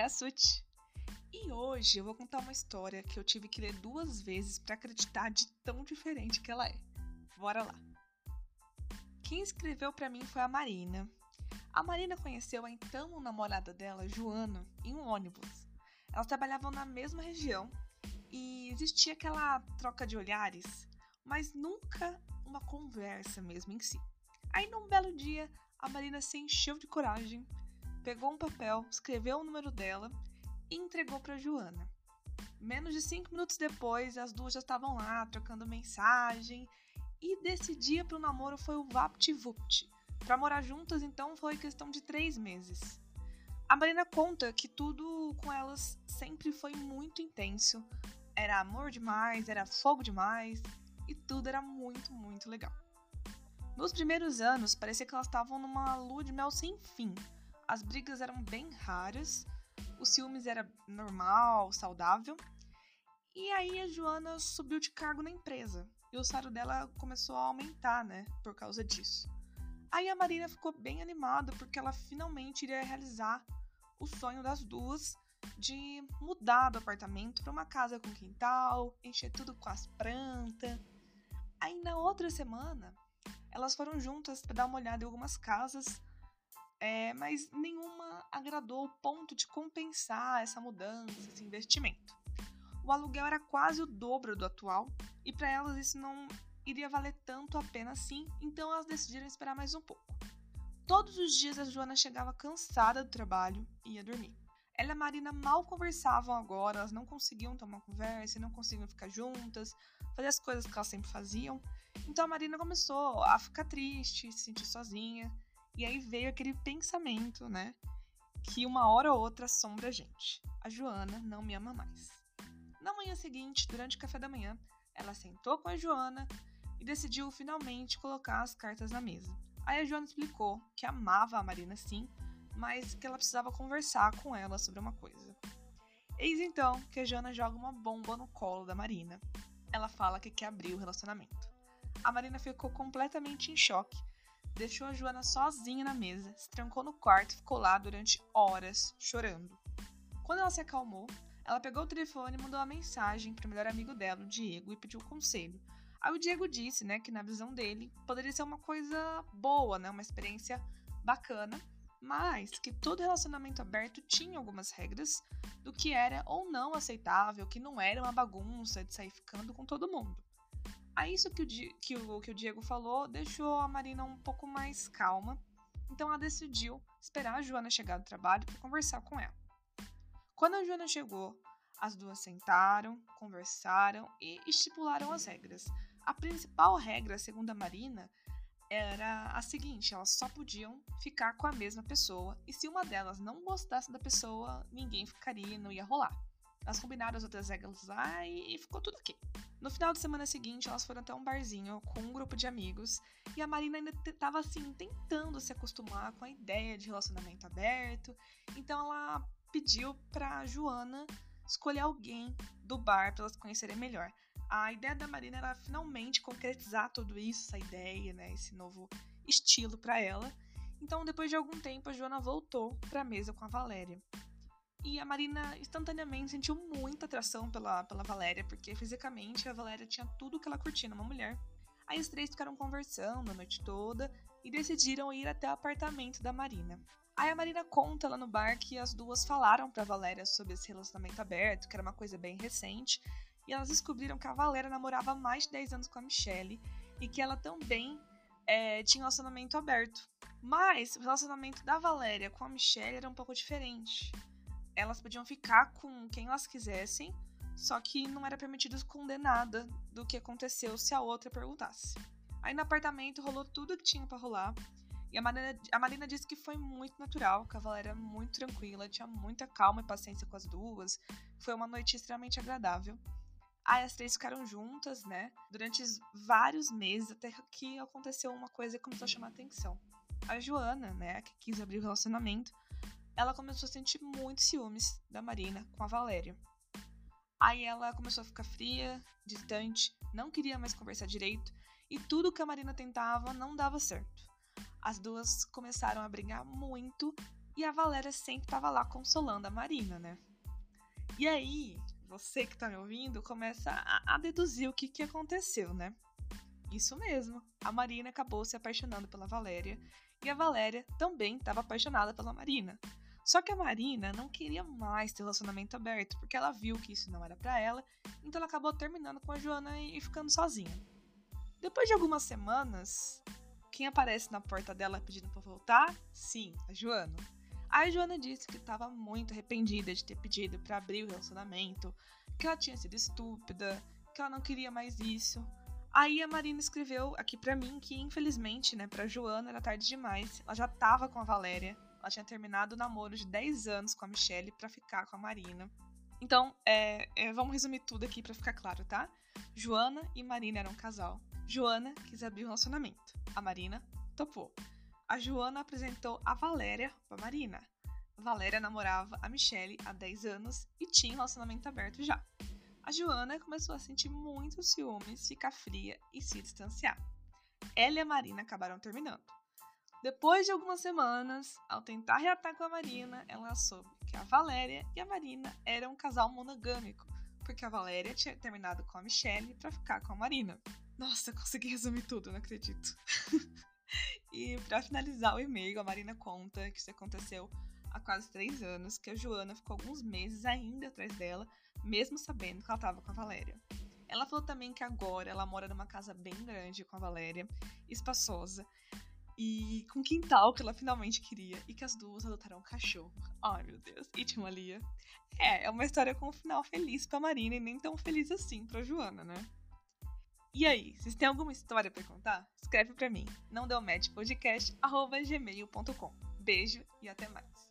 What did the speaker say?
é a Suti. E hoje eu vou contar uma história que eu tive que ler duas vezes para acreditar de tão diferente que ela é. Bora lá. Quem escreveu para mim foi a Marina. A Marina conheceu a então namorada dela, Joana, em um ônibus. Elas trabalhavam na mesma região e existia aquela troca de olhares, mas nunca uma conversa mesmo em si. Aí num belo dia, a Marina se encheu de coragem, pegou um papel, escreveu o número dela e entregou para Joana. Menos de cinco minutos depois, as duas já estavam lá trocando mensagem e desse dia para o namoro foi o VaptVupt. Para morar juntas, então, foi questão de três meses. A Marina conta que tudo com elas sempre foi muito intenso. Era amor demais, era fogo demais e tudo era muito, muito legal. Nos primeiros anos, parecia que elas estavam numa lua de mel sem fim. As brigas eram bem raras, o ciúmes era normal, saudável. E aí a Joana subiu de cargo na empresa e o salário dela começou a aumentar, né, por causa disso. Aí a Marina ficou bem animada porque ela finalmente iria realizar o sonho das duas de mudar do apartamento para uma casa com quintal, encher tudo com as plantas. Aí na outra semana, elas foram juntas para dar uma olhada em algumas casas, é, mas nenhuma agradou ao ponto de compensar essa mudança, esse investimento. O aluguel era quase o dobro do atual e para elas isso não iria valer tanto a pena assim, então elas decidiram esperar mais um pouco. Todos os dias a Joana chegava cansada do trabalho e ia dormir. Ela e a Marina mal conversavam agora, elas não conseguiam tomar conversa, não conseguiam ficar juntas, fazer as coisas que elas sempre faziam. Então a Marina começou a ficar triste, se sentir sozinha, e aí veio aquele pensamento, né? Que uma hora ou outra assombra a gente. A Joana não me ama mais. Na manhã seguinte, durante o café da manhã, ela sentou com a Joana e decidiu finalmente colocar as cartas na mesa. Aí a Joana explicou que amava a Marina sim, mas que ela precisava conversar com ela sobre uma coisa. Eis então que a Joana joga uma bomba no colo da Marina. Ela fala que quer abrir o relacionamento. A Marina ficou completamente em choque, deixou a Joana sozinha na mesa, se trancou no quarto e ficou lá durante horas chorando. Quando ela se acalmou, ela pegou o telefone e mandou uma mensagem para o melhor amigo dela, o Diego, e pediu conselho. Aí o Diego disse, né, que na visão dele poderia ser uma coisa boa, né, uma experiência bacana, mas que todo relacionamento aberto tinha algumas regras do que era ou não aceitável, que não era uma bagunça de sair ficando com todo mundo. Aí isso que o, que o, que o Diego falou deixou a Marina um pouco mais calma, então ela decidiu esperar a Joana chegar do trabalho para conversar com ela. Quando a Joana chegou, as duas sentaram, conversaram e estipularam as regras. A principal regra, segundo a Marina, era a seguinte: elas só podiam ficar com a mesma pessoa, e se uma delas não gostasse da pessoa, ninguém ficaria, não ia rolar. Elas combinaram as outras regras lá e ficou tudo ok. No final de semana seguinte, elas foram até um barzinho com um grupo de amigos e a Marina ainda estava assim, tentando se acostumar com a ideia de relacionamento aberto. Então ela pediu para Joana escolher alguém do bar para elas conhecerem melhor a ideia da Marina era finalmente concretizar tudo isso, essa ideia, né, esse novo estilo para ela. Então, depois de algum tempo, a Joana voltou para a mesa com a Valéria. E a Marina instantaneamente sentiu muita atração pela, pela Valéria, porque fisicamente a Valéria tinha tudo que ela curtia numa mulher. Aí os três ficaram conversando a noite toda e decidiram ir até o apartamento da Marina. Aí a Marina conta lá no bar que as duas falaram pra Valéria sobre esse relacionamento aberto, que era uma coisa bem recente, e elas descobriram que a Valéria namorava há mais de 10 anos com a Michelle e que ela também é, tinha um relacionamento aberto. Mas o relacionamento da Valéria com a Michelle era um pouco diferente. Elas podiam ficar com quem elas quisessem, só que não era permitido esconder nada do que aconteceu se a outra perguntasse. Aí no apartamento rolou tudo que tinha para rolar. E a Marina, a Marina disse que foi muito natural, que a Valéria era muito tranquila, tinha muita calma e paciência com as duas. Foi uma noite extremamente agradável. Aí as três ficaram juntas, né? Durante vários meses, até que aconteceu uma coisa que começou a chamar a atenção. A Joana, né, que quis abrir o relacionamento, ela começou a sentir muito ciúmes da Marina com a Valéria. Aí ela começou a ficar fria, distante, não queria mais conversar direito, e tudo que a Marina tentava não dava certo. As duas começaram a brigar muito E a Valéria sempre tava lá consolando a Marina, né? E aí, você que tá me ouvindo, começa a, a deduzir o que, que aconteceu, né? Isso mesmo, a Marina acabou se apaixonando pela Valéria e a Valéria também estava apaixonada pela Marina. Só que a Marina não queria mais ter relacionamento aberto, porque ela viu que isso não era para ela, então ela acabou terminando com a Joana e ficando sozinha. Depois de algumas semanas, quem aparece na porta dela pedindo para voltar? Sim, a Joana. A Joana disse que estava muito arrependida de ter pedido para abrir o relacionamento, que ela tinha sido estúpida, que ela não queria mais isso. Aí a Marina escreveu aqui para mim que, infelizmente, né, pra Joana era tarde demais. Ela já tava com a Valéria, ela tinha terminado o namoro de 10 anos com a Michelle para ficar com a Marina. Então, é, é, vamos resumir tudo aqui para ficar claro, tá? Joana e Marina eram um casal. Joana quis abrir o um relacionamento. A Marina topou a Joana apresentou a Valéria para Marina. Valéria namorava a Michelle há 10 anos e tinha um relacionamento aberto já. A Joana começou a sentir muitos ciúmes, ficar fria e se distanciar. Ela e a Marina acabaram terminando. Depois de algumas semanas, ao tentar reatar com a Marina, ela soube que a Valéria e a Marina eram um casal monogâmico, porque a Valéria tinha terminado com a Michelle para ficar com a Marina. Nossa, consegui resumir tudo, não acredito. E para finalizar o e-mail, a Marina conta que isso aconteceu há quase três anos, que a Joana ficou alguns meses ainda atrás dela, mesmo sabendo que ela estava com a Valéria. Ela falou também que agora ela mora numa casa bem grande com a Valéria, espaçosa, e com o quintal que ela finalmente queria e que as duas adotaram um cachorro. Ai, meu Deus. E tinha uma Lia. É, é uma história com um final feliz pra Marina e nem tão feliz assim pra Joana, né? E aí, vocês têm alguma história para contar? Escreve para mim, não deu match Beijo e até mais.